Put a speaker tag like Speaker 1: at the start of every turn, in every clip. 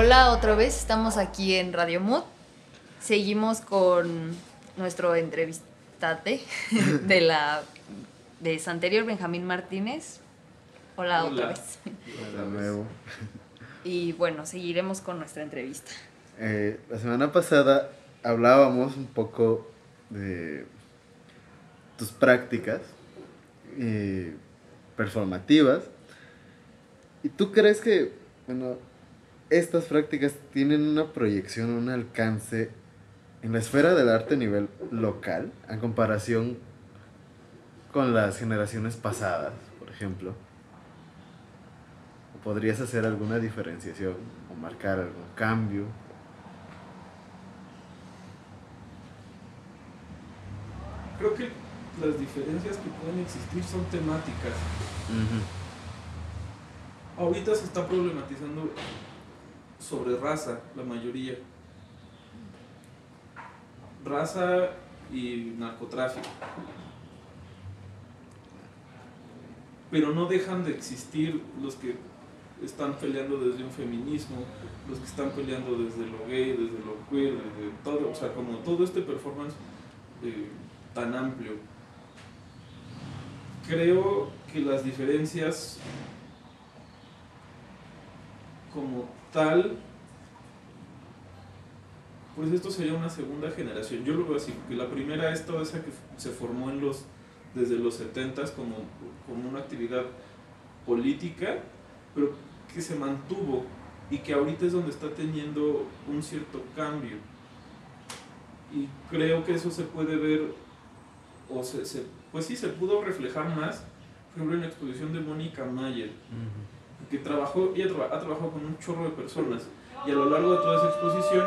Speaker 1: Hola, otra vez estamos aquí en Radio Mood. Seguimos con nuestro entrevistate de la de Santerior Benjamín Martínez. Hola,
Speaker 2: Hola.
Speaker 1: otra vez.
Speaker 3: Hola, nuevo.
Speaker 1: Y bueno, seguiremos con nuestra entrevista.
Speaker 3: Eh, la semana pasada hablábamos un poco de tus prácticas eh, performativas. ¿Y tú crees que, bueno, estas prácticas tienen una proyección, un alcance en la esfera del arte a nivel local, en comparación con las generaciones pasadas, por ejemplo? ¿O podrías hacer alguna diferenciación o marcar algún cambio?
Speaker 2: Creo que las diferencias que pueden existir son temáticas. Ahorita se está problematizando sobre raza, la mayoría. Raza y narcotráfico. Pero no dejan de existir los que están peleando desde un feminismo, los que están peleando desde lo gay, desde lo queer, desde todo, o sea, como todo este performance eh, tan amplio. Creo que las diferencias como tal, pues esto sería una segunda generación. Yo lo veo así, que la primera es toda esa que se formó en los, desde los 70s como, como una actividad política, pero que se mantuvo y que ahorita es donde está teniendo un cierto cambio. Y creo que eso se puede ver, o se, se- pues sí, se pudo reflejar más, por ejemplo, en la exposición de Mónica Mayer, que trabajó, ella ha trabajado con un chorro de personas y a lo largo de toda esa exposición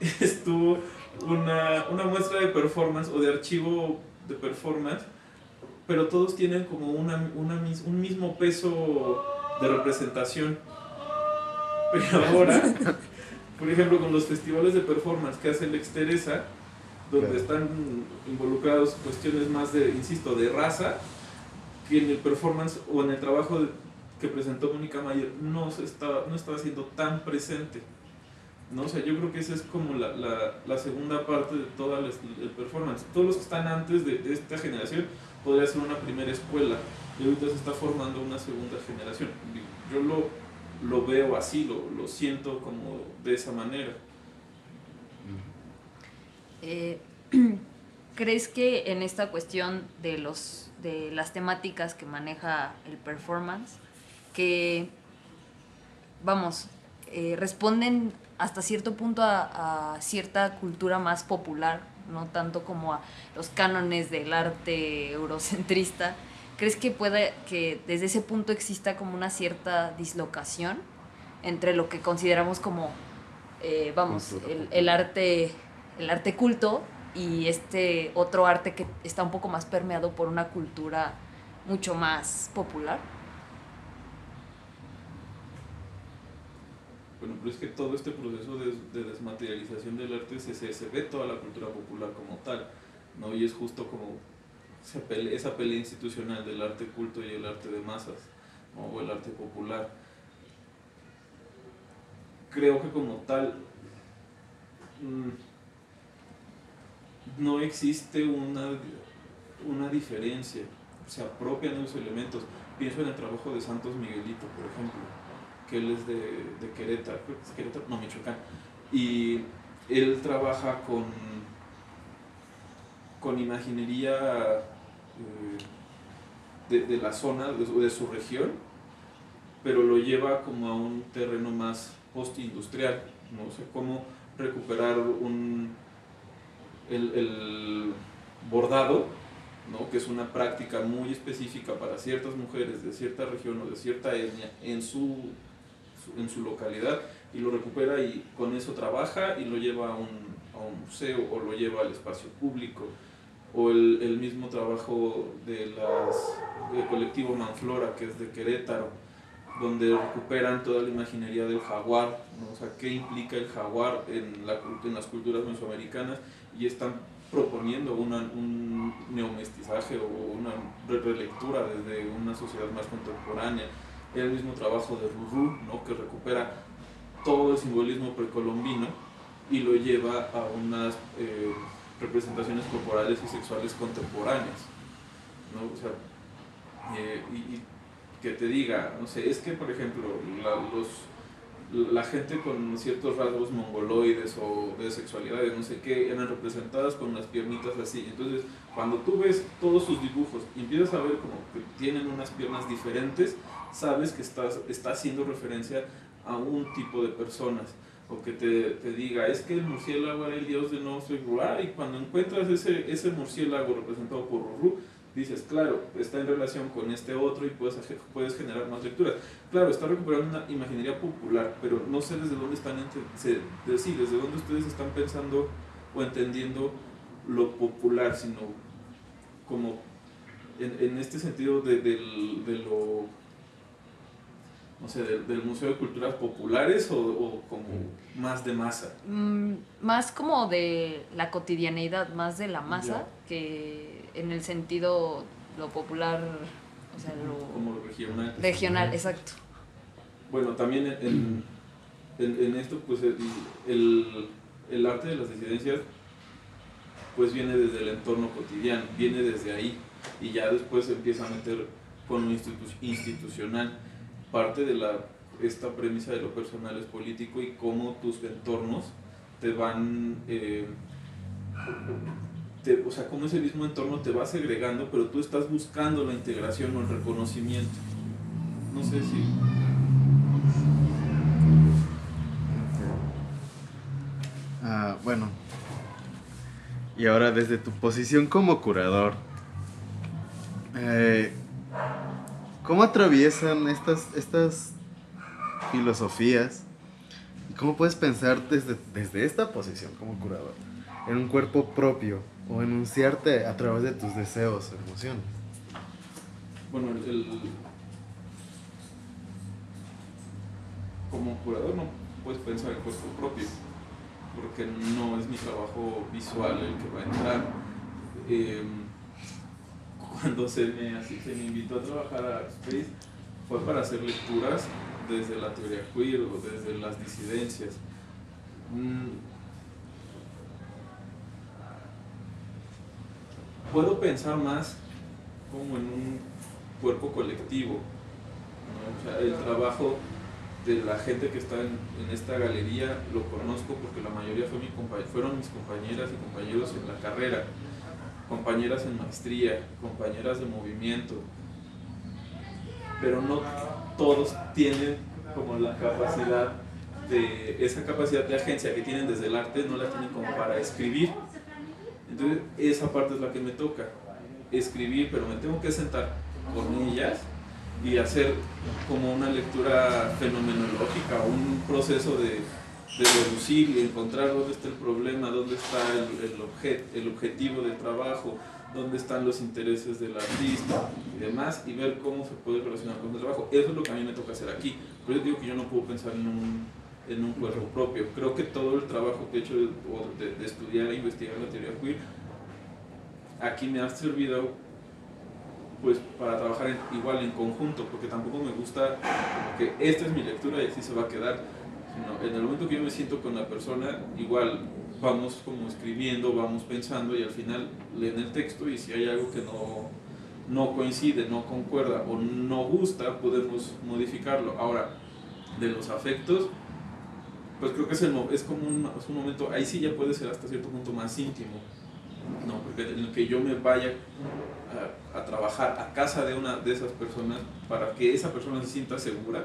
Speaker 2: estuvo una, una muestra de performance o de archivo de performance, pero todos tienen como una, una mis- un mismo peso de representación. Pero ahora, por ejemplo, con los festivales de performance que hace el Exteresa, donde
Speaker 3: Claro.
Speaker 2: están involucrados cuestiones más de, insisto, de raza, que en el performance o en el trabajo de- que presentó Mónica Mayer no, se estaba, no estaba siendo tan presente. ¿no? O sea, yo creo que esa es como la, la, la segunda parte de toda la- el performance. Todos los que están antes de, de esta generación podría ser una primera escuela y ahorita se está formando una segunda generación. Yo lo, lo veo así, lo, lo siento como de esa manera.
Speaker 1: Eh, ¿Crees que en esta cuestión de, los, de las temáticas que maneja el performance, que, vamos, eh, responden hasta cierto punto a, a cierta cultura más popular, no tanto como a los cánones del arte eurocentrista? ¿Crees que puede que desde ese punto exista como una cierta dislocación entre lo que consideramos como, eh, vamos, el arte, el arte culto y este otro arte que está un poco más permeado por una cultura mucho más popular?
Speaker 2: Bueno, pero es que todo este proceso de, de desmaterialización del arte se, se, ve toda la cultura popular como tal, ¿no? Y es justo como esa pelea, institucional del arte culto y el arte de masas, o el arte popular. Creo que como tal mm, no existe una, una diferencia, se apropian los elementos. Pienso en el trabajo de Santos Miguelito, por ejemplo que él es de, de Querétaro, creo que es Querétaro, no, Michoacán, y él trabaja con, con imaginería eh, de, de la zona, de, su- región, pero lo lleva como a un terreno más postindustrial, ¿no? O sea, cómo recuperar un, el, el bordado, ¿no? que es una práctica muy específica para ciertas mujeres de cierta región o de cierta etnia en su, su- en su localidad y lo recupera y con eso trabaja y lo lleva a un, a un museo o lo lleva al espacio público o el, el mismo trabajo de las, del colectivo Manflora que es de Querétaro donde recuperan toda la imaginería del jaguar, ¿no? o sea, qué implica el jaguar en, la, en las culturas mesoamericanas y están proponiendo una, un neomestizaje o una re- relectura desde una sociedad más contemporánea. El mismo trabajo de Ruru, ¿no? que recupera todo el simbolismo precolombino y lo lleva a unas eh, representaciones corporales y sexuales contemporáneas. ¿no? O sea, eh, y, que te diga, no sé, es que por ejemplo los, la gente con ciertos rasgos mongoloides o de sexualidades, no sé qué, eran representadas con las piernitas así. Entonces, cuando tú ves todos sus dibujos y empiezas a ver como que tienen unas piernas diferentes, sabes que estás, está haciendo referencia a un tipo de personas o que te, te, diga, es que el murciélago era el dios de no soy y cuando encuentras ese, ese murciélago representado por Ruru, dices, claro, está en relación con este otro y puedes, puedes generar más lecturas. Claro, está recuperando una imaginería popular, pero no sé desde dónde están, sí, desde dónde ustedes están pensando o entendiendo lo popular, sino como en, en este sentido de, de, de lo no sé, del, Museo de Culturas Populares o, como más de masa?
Speaker 1: Mm, más como de la cotidianeidad, más de la masa, que en el sentido lo popular, o sea, lo...
Speaker 2: Como regional.
Speaker 1: Regional, exacto.
Speaker 2: Bueno, también en, en, esto, pues el, el, arte de las disidencias, pues viene desde el entorno cotidiano, viene desde ahí, y ya después se empieza a meter con lo institucional parte de la, esta premisa de lo personal es político y cómo tus entornos te van, eh, o sea, cómo ese mismo entorno te va segregando, pero tú estás buscando la integración o el reconocimiento. No sé si...
Speaker 3: Ah, bueno. Y ahora desde tu posición como curador, eh, ¿Cómo atraviesan estas, estas filosofías? ¿Y cómo puedes pensar desde, desde esta posición como curador en un cuerpo propio o enunciarte a través de tus deseos o emociones?
Speaker 2: Bueno, el, como curador no puedes pensar en cuerpo propio, porque no es mi trabajo visual el que va a entrar. Em, cuando se me, se me invitó a trabajar a Space fue para hacer lecturas desde la teoría queer o desde las disidencias. Mm. Puedo pensar más como en un cuerpo colectivo. el trabajo de la gente que está en, esta galería lo conozco porque la mayoría fue mi fueron mis compañeras y compañeros en la carrera compañeras en maestría, compañeras de movimiento, pero no todos tienen como la capacidad de, esa capacidad de agencia que tienen desde el arte, no la tienen como para escribir. Entonces, esa parte es la que me toca, escribir, pero me tengo que sentar con ellas y hacer como una lectura fenomenológica, un proceso de de reducir y encontrar dónde está el problema, dónde está el, el, el objetivo del trabajo, dónde están los intereses del artista y demás, y ver cómo se puede relacionar con el trabajo. Eso es lo que a mí me toca hacer aquí. Por eso digo que yo no puedo pensar en un, en un cuerpo propio. Creo que todo el trabajo que he hecho de, de, estudiar e investigar la teoría queer, aquí me ha servido pues para trabajar igual en conjunto, porque tampoco me gusta que esta es mi lectura y así se va a quedar en el momento que yo me siento con la persona, igual vamos como escribiendo, vamos pensando y al final leen el texto y si hay algo que no, no coincide, no concuerda o no gusta, podemos modificarlo. Ahora, de los afectos, pues creo que es, el, es como un, es un momento, ahí sí ya puede ser hasta cierto punto más íntimo, ¿no? porque en el que yo me vaya a, a trabajar a casa de una de esas personas para que esa persona se sienta segura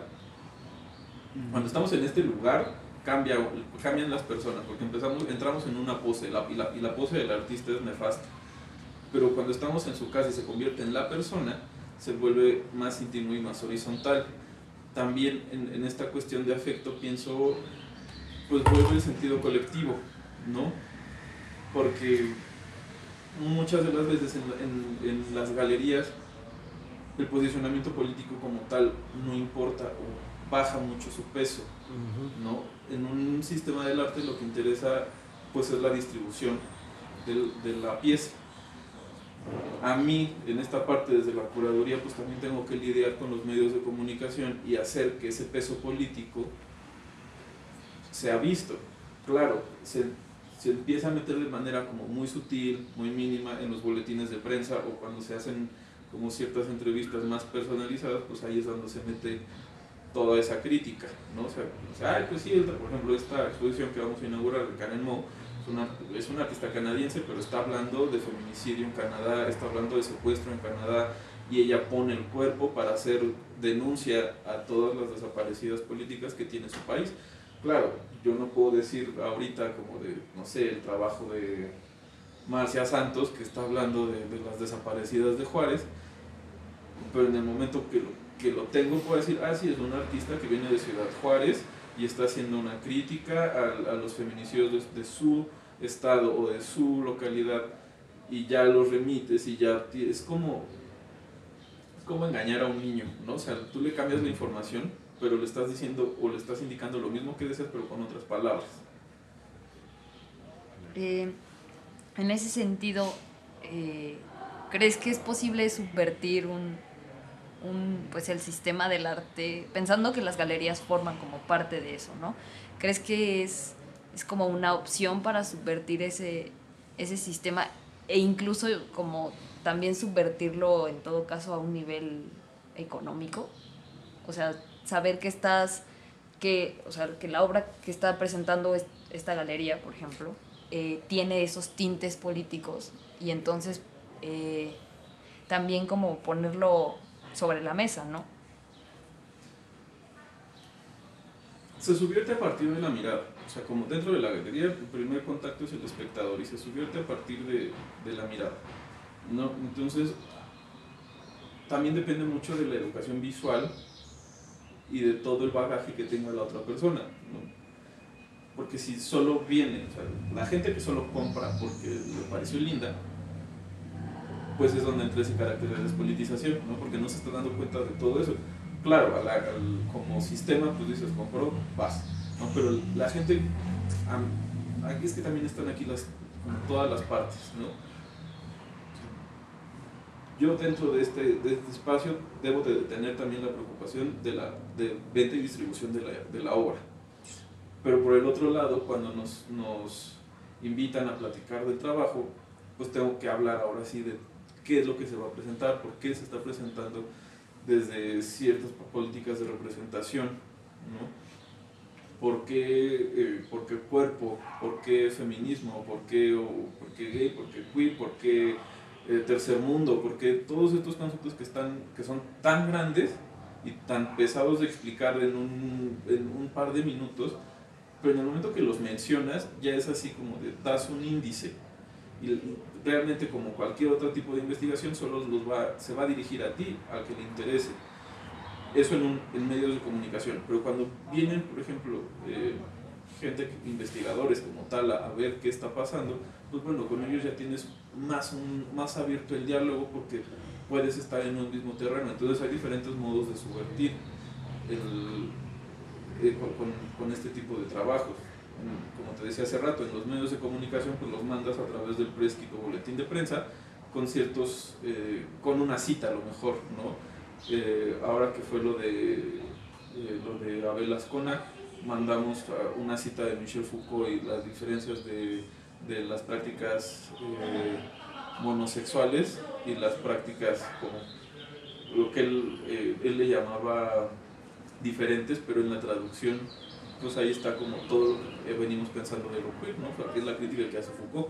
Speaker 2: cuando estamos en este lugar, cambia, cambian las personas, porque empezamos, entramos en una pose, la, y, la, y la pose del artista es nefasta. Pero cuando estamos en su casa y se convierte en la persona, se vuelve más íntimo y más horizontal. También en, en esta cuestión de afecto pienso, pues vuelve el sentido colectivo, ¿no? Porque muchas de las veces en, en, en las galerías el posicionamiento político como tal no importa baja mucho su peso. ¿no? En un sistema del arte lo que interesa pues es la distribución de la pieza. A mí, en esta parte desde la curaduría, pues también tengo que lidiar con los medios de comunicación y hacer que ese peso político se ha visto. Claro, se, se empieza a meter de manera como muy sutil, muy mínima en los boletines de prensa o cuando se hacen como ciertas entrevistas más personalizadas, pues ahí es donde se mete toda esa crítica, ¿no? O sea, pues sí, por ejemplo, esta exposición que vamos a inaugurar de Karen Moe es una, es una artista canadiense, pero está hablando de feminicidio en Canadá, está hablando de secuestro en Canadá, y ella pone el cuerpo para hacer denuncia a todas las desaparecidas políticas que tiene su país. Claro, yo no puedo decir ahorita como de, no sé, el trabajo de Marcia Santos, que está hablando de, las desaparecidas de Juárez, pero en el momento que lo, que lo tengo puedo decir, ah, sí, es un artista que viene de Ciudad Juárez y está haciendo una crítica a, a los feminicidios de, de, su estado o de su localidad y ya los remites y ya es como es como engañar a un niño, ¿no? O sea, tú le cambias la información, pero le estás diciendo o le estás indicando lo mismo que deseas, pero con otras palabras.
Speaker 1: Eh, en ese sentido, eh, ¿crees que es posible subvertir un, un, pues el sistema del arte, pensando que las galerías forman como parte de eso, ¿no? ¿Crees que es, es como una opción para subvertir ese, ese sistema e incluso como también subvertirlo en todo caso a un nivel económico? O sea, saber que estás, que, o sea, que la obra que está presentando esta galería, por ejemplo, eh, tiene esos tintes políticos y entonces eh, también como ponerlo sobre la mesa, ¿no?
Speaker 2: Se subvierte a partir de la mirada, o sea, como dentro de la galería, el primer contacto es el espectador y se subvierte a partir de, de la mirada. ¿no? Entonces, también depende mucho de la educación visual y de todo el bagaje que tenga la otra persona. ¿no? Porque si solo viene, la gente que solo compra porque le pareció linda, pues es donde entra ese carácter de despolitización, ¿no? porque no se está dando cuenta de todo eso. Claro, al, como sistema, pues dices, compró, vas. ¿no? Pero la gente, aquí es que también están aquí las, todas las partes. ¿no? Yo dentro de este, de este espacio debo de tener también la preocupación de la de venta y distribución de la, de la obra. Pero por el otro lado, cuando nos, nos invitan a platicar del trabajo, pues tengo que hablar ahora sí de qué es lo que se va a presentar, por qué se está presentando desde ciertas políticas de representación, ¿no? ¿Por qué, eh, por qué cuerpo? ¿Por qué feminismo? ¿Por qué, por qué gay? ¿Por qué queer? ¿Por qué eh, tercer mundo? ¿Por qué todos estos conceptos que, están, que son tan grandes y tan pesados de explicar en un, en un par de minutos, pero en el momento que los mencionas ya es así como de das un índice y realmente como cualquier otro tipo de investigación solo los va, se va a dirigir a ti, al que le interese. Eso en, un, en medios de comunicación, pero cuando vienen, por ejemplo, eh, gente, investigadores como tal, a, a, ver qué está pasando, pues bueno, con ellos ya tienes más, un, más abierto el diálogo porque puedes estar en un mismo terreno. Entonces hay diferentes modos de subvertir el, eh, con, con, este tipo de trabajos como te decía hace rato, en los medios de comunicación, pues los mandas a través del prescrito boletín de prensa con ciertos, eh, con una cita a lo mejor, ¿no? Eh, ahora que fue lo de, lo de Abel Ascona, mandamos una cita de Michel Foucault y las diferencias de, de las prácticas monosexuales y las prácticas como lo que él, él le llamaba diferentes, pero en la traducción pues ahí está como todo que venimos pensando de lo queer, ¿no? es la crítica que hace Foucault.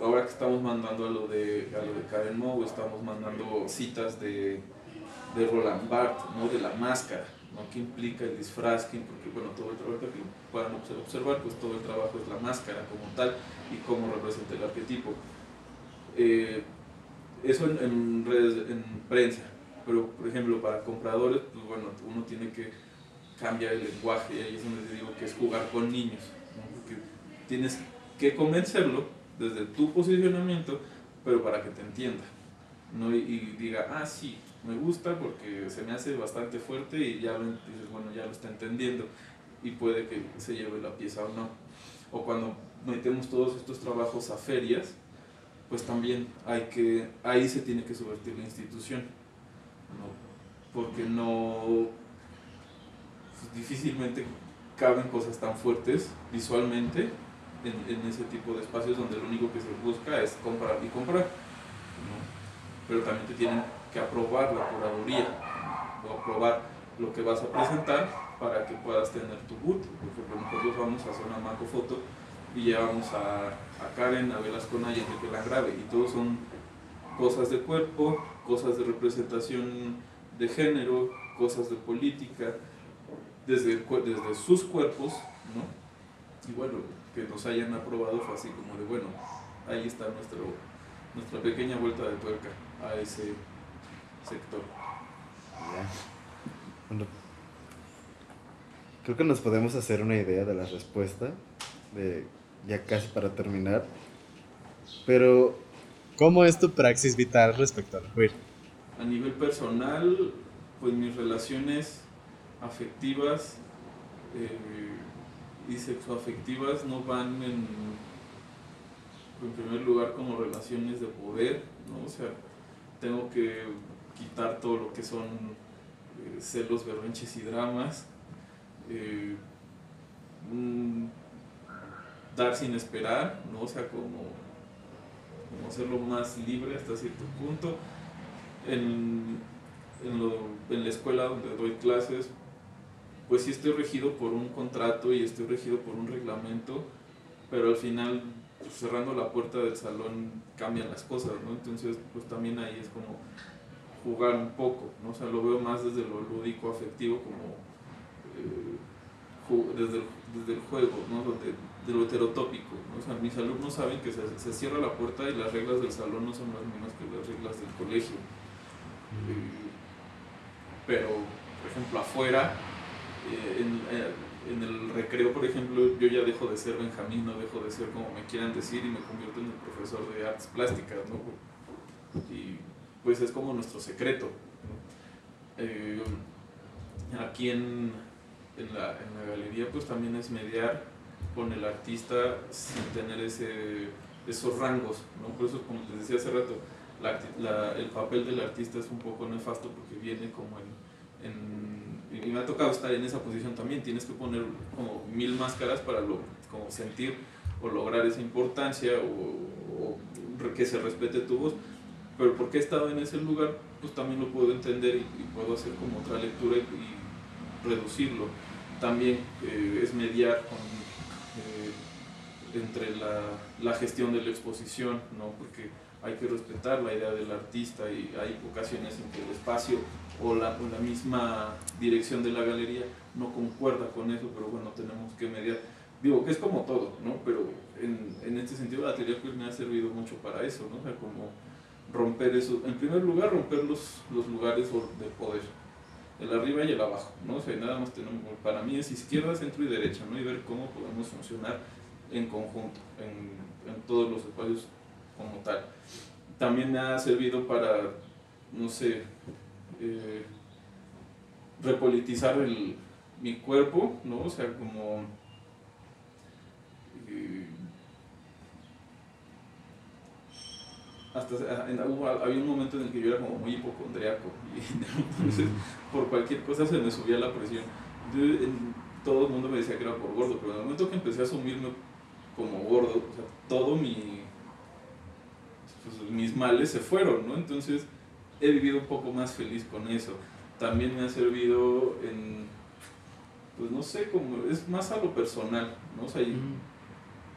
Speaker 2: Ahora que estamos mandando a lo de, a lo de Karen Moe, estamos mandando citas de, de Roland Barthes, ¿no? de la máscara, ¿no? ¿Qué implica el disfraz? ¿Qué, porque bueno, todo el trabajo que puedan observar, pues todo el trabajo es la máscara como tal y cómo representa el arquetipo. Eh, eso en, en redes, en prensa, pero por ejemplo para compradores, pues bueno, uno tiene que cambia el lenguaje y ahí es donde te digo que es jugar con niños, porque tienes que convencerlo desde tu posicionamiento, pero para que te entienda ¿no? y, diga, ah, sí, me gusta porque se me hace bastante fuerte y ya lo, dices, bueno, ya lo está entendiendo y puede que se lleve la pieza o no. O cuando metemos todos estos trabajos a ferias, pues también hay que, ahí se tiene que subvertir la institución, ¿no? porque no difícilmente caben cosas tan fuertes visualmente en, en, ese tipo de espacios donde lo único que se busca es comprar y comprar. ¿no? Pero también te tienen que aprobar la curaduría o aprobar lo que vas a presentar para que puedas tener tu boot. Por ejemplo, nosotros vamos a hacer una macro foto y llevamos a, a Karen, a Velasco Naya y que la grabe y todos son cosas de cuerpo, cosas de representación de género, cosas de política, desde, desde sus cuerpos, ¿no? Y bueno, que nos hayan aprobado fue así como de, bueno, ahí está nuestro, nuestra pequeña vuelta de tuerca a ese sector.
Speaker 3: Bueno, creo que nos podemos hacer una idea de la respuesta, de ya casi para terminar. Pero,
Speaker 4: ¿cómo es tu praxis vital respecto al queer?
Speaker 2: A nivel personal, pues mis relaciones afectivas eh, y sexoafectivas no van en, en primer lugar como relaciones de poder, ¿no? O sea, tengo que quitar todo lo que son eh, celos, berrinches y dramas, eh, mm, dar sin esperar, ¿no? O sea, como, como hacerlo más libre hasta cierto punto. En, en, lo, en la escuela donde doy clases, pues sí estoy regido por un contrato y estoy regido por un reglamento, pero al final pues, cerrando la puerta del salón cambian las cosas, ¿no? Entonces, pues también ahí es como jugar un poco, ¿no? O lo veo más desde lo lúdico, afectivo, como eh, desde, el, desde el juego, ¿no? De, lo heterotópico, ¿no? O sea, mis alumnos saben que se, se, cierra la puerta y las reglas del salón no son las mismas que las reglas del colegio. Pero, por ejemplo, afuera, eh, en, eh, en, el recreo, por ejemplo, yo ya dejo de ser Benjamín, no dejo de ser como me quieran decir y me convierto en el profesor de artes plásticas, ¿no? Pues es como nuestro secreto. Eh, aquí en, en, la, en la galería pues también es mediar con el artista sin tener ese, esos rangos, ¿no? Por eso, como les decía hace rato, el papel del artista es un poco nefasto porque viene como en, y me ha tocado estar en esa posición también, tienes que poner como mil máscaras para lo, como sentir o lograr esa importancia o, o, que se respete tu voz, pero porque he estado en ese lugar, pues también lo puedo entender y, puedo hacer como otra lectura y, reducirlo. También eh, es mediar eh, entre la, la gestión de la exposición, ¿no? porque hay que respetar la idea del artista y hay ocasiones en que el espacio o la, o la, misma dirección de la galería no concuerda con eso, pero bueno, tenemos que mediar. Digo que es como todo, ¿no? Pero en, en este sentido la teoría queer me ha servido mucho para eso, ¿no? O como romper eso, en primer lugar romper los, los lugares de poder, el arriba y el abajo, ¿no? O sea, nada más tenemos, para mí es izquierda, centro y derecha, ¿no? Y ver cómo podemos funcionar en conjunto, en, todos los espacios como tal. También me ha servido para, no sé, eh, repolitizar el, mi cuerpo, ¿no? O sea, como... Eh, hasta en, hubo, había un momento en el que yo era como muy hipocondriaco y entonces por cualquier cosa se me subía la presión. Entonces, en, todo el mundo me decía que era por gordo, pero en el momento que empecé a asumirme como gordo, o sea, todo mi pues, mis males se fueron, ¿no? Entonces he vivido un poco más feliz con eso. También me ha servido en, pues no sé, como es más a lo personal, ¿no? O sea,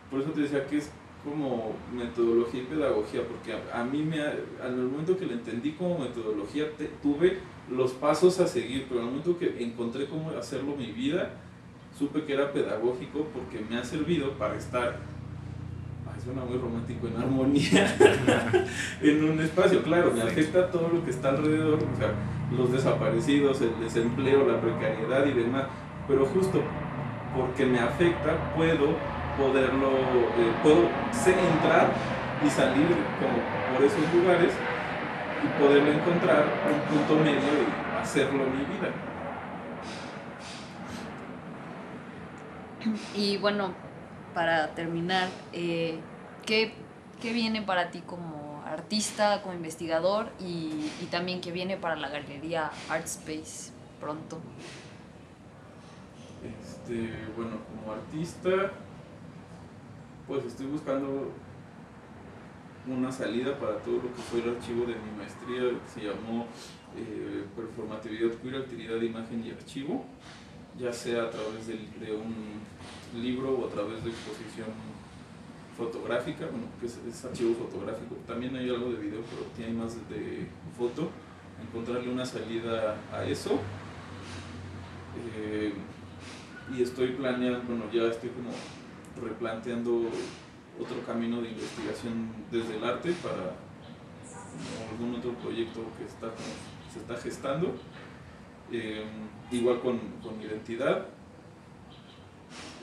Speaker 2: por eso te decía que es como metodología y pedagogía, porque a, a mí me, al momento que lo entendí como metodología, te, tuve los pasos a seguir, pero al momento que encontré cómo hacerlo mi vida, supe que era pedagógico porque me ha servido para estar suena muy romántico, en armonía en un espacio. Claro, me afecta todo lo que está alrededor, o sea, los desaparecidos, el desempleo, la precariedad y demás, pero justo porque me afecta puedo poderlo, eh, puedo entrar y salir como por esos lugares y poderlo encontrar un punto medio y hacerlo mi vida.
Speaker 1: Y bueno, para terminar, eh, ¿qué, ¿qué, viene para ti como artista, como investigador y, y, también qué viene para la galería Art Space pronto?
Speaker 2: Este, bueno, como artista, pues estoy buscando una salida para todo lo que fue el archivo de mi maestría, que se llamó eh, Performatividad Queer, Actividad de Imagen y Archivo, ya sea a través del- de, un libro o a través de exposición fotográfica, bueno, que es, es archivo fotográfico. También hay algo de video, pero tiene más de foto. Encontrarle una salida a eso. Eh, y estoy planeando, bueno, ya estoy como replanteando otro camino de investigación desde el arte para algún otro proyecto que está se está gestando. Eh, igual con, con identidad.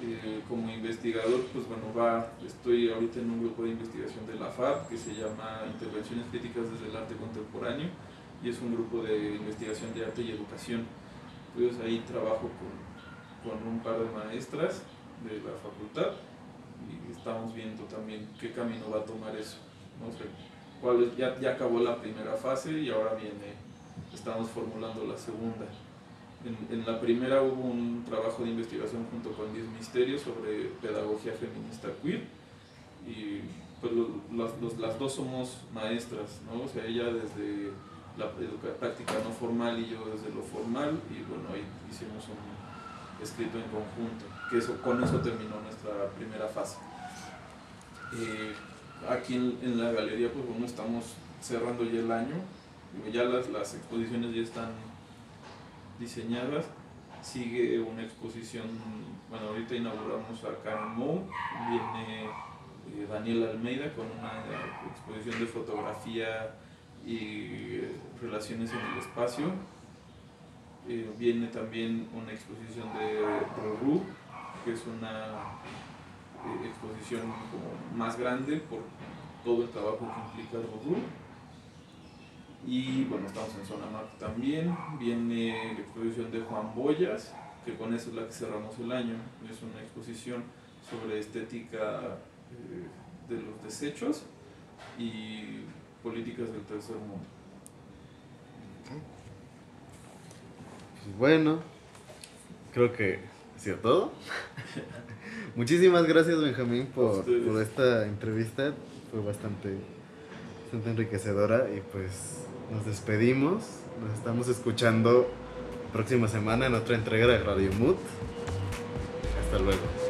Speaker 2: Eh, como investigador, pues bueno, va, estoy ahorita en un grupo de investigación de la FAB que se llama Intervenciones Críticas desde el Arte Contemporáneo y es un grupo de investigación de arte y educación. Entonces ahí trabajo con, con un par de maestras de la facultad y estamos viendo también qué camino va a tomar eso. No es- ya, ya acabó la primera fase y ahora viene, estamos formulando la segunda. En, en la primera hubo un trabajo de investigación junto con Diez Misterios sobre pedagogía feminista queer y pues las, las dos somos maestras, ¿no? O sea, ella desde la práctica no formal y yo desde lo formal y bueno, ahí hicimos un escrito en conjunto, que eso, con eso terminó nuestra primera fase. Eh, aquí en, la galería pues bueno, estamos cerrando ya el año, ya las, las exposiciones ya están diseñadas, sigue una exposición, bueno ahorita inauguramos acá en MOU, viene eh, Daniel Almeida con una exposición de fotografía y eh, relaciones en el espacio. Viene también una exposición de Rorú, que es una eh, exposición como más grande por todo el trabajo que implica Rorú. Y bueno, estamos en Zona Mark también. Viene la exposición de Juan Boyas, que con eso es la que cerramos el año. Es una exposición sobre estética eh, de los desechos y políticas del tercer mundo.
Speaker 3: Pues bueno, creo que todo. Muchísimas gracias, Benjamín, por, por esta entrevista. Fue bastante, bastante enriquecedora y pues nos despedimos. Nos estamos escuchando próxima semana en otra entrega de Radio Mood. Hasta luego.